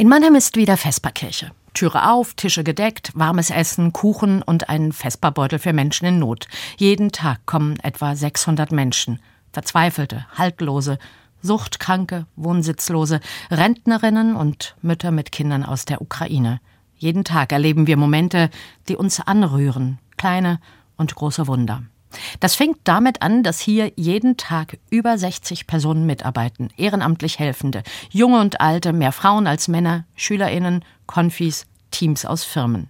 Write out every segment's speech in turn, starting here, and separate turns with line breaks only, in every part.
In Mannheim ist wieder Vesperkirche. Türe auf, Tische gedeckt, warmes Essen, Kuchen und ein Vesperbeutel für Menschen in Not. Jeden Tag kommen etwa 600 Menschen. Verzweifelte, Haltlose, Suchtkranke, Wohnsitzlose, Rentnerinnen und Mütter mit Kindern aus der Ukraine. Jeden Tag erleben wir Momente, die uns anrühren, kleine und große Wunder. Das fängt damit an, dass hier jeden Tag über 60 Personen mitarbeiten, ehrenamtlich Helfende, junge und alte, mehr Frauen als Männer, Schülerinnen, Konfis, Teams aus Firmen.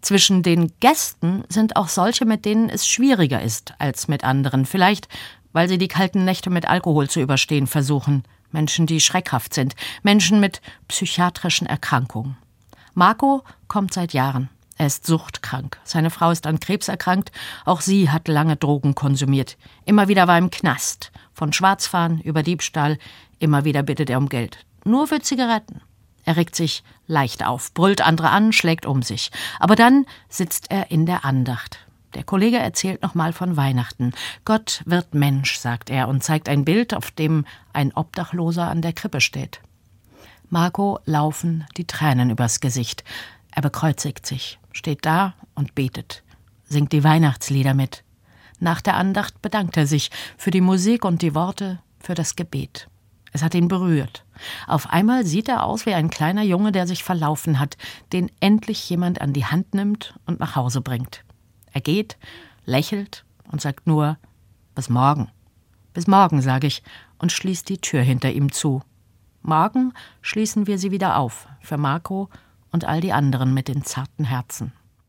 Zwischen den Gästen sind auch solche, mit denen es schwieriger ist als mit anderen, vielleicht weil sie die kalten Nächte mit Alkohol zu überstehen versuchen, Menschen, die schreckhaft sind, Menschen mit psychiatrischen Erkrankungen. Marco kommt seit Jahren. Er ist suchtkrank. Seine Frau ist an Krebs erkrankt. Auch sie hat lange Drogen konsumiert. Immer wieder war er im Knast. Von Schwarzfahren über Diebstahl. Immer wieder bittet er um Geld. Nur für Zigaretten. Er regt sich leicht auf, brüllt andere an, schlägt um sich. Aber dann sitzt er in der Andacht. Der Kollege erzählt nochmal von Weihnachten. Gott wird Mensch, sagt er und zeigt ein Bild, auf dem ein Obdachloser an der Krippe steht. Marco laufen die Tränen übers Gesicht. Er bekreuzigt sich, steht da und betet, singt die Weihnachtslieder mit. Nach der Andacht bedankt er sich für die Musik und die Worte, für das Gebet. Es hat ihn berührt. Auf einmal sieht er aus wie ein kleiner Junge, der sich verlaufen hat, den endlich jemand an die Hand nimmt und nach Hause bringt. Er geht, lächelt und sagt nur Bis morgen. Bis morgen, sage ich, und schließt die Tür hinter ihm zu. Morgen schließen wir sie wieder auf, für Marco und all die anderen mit den zarten Herzen.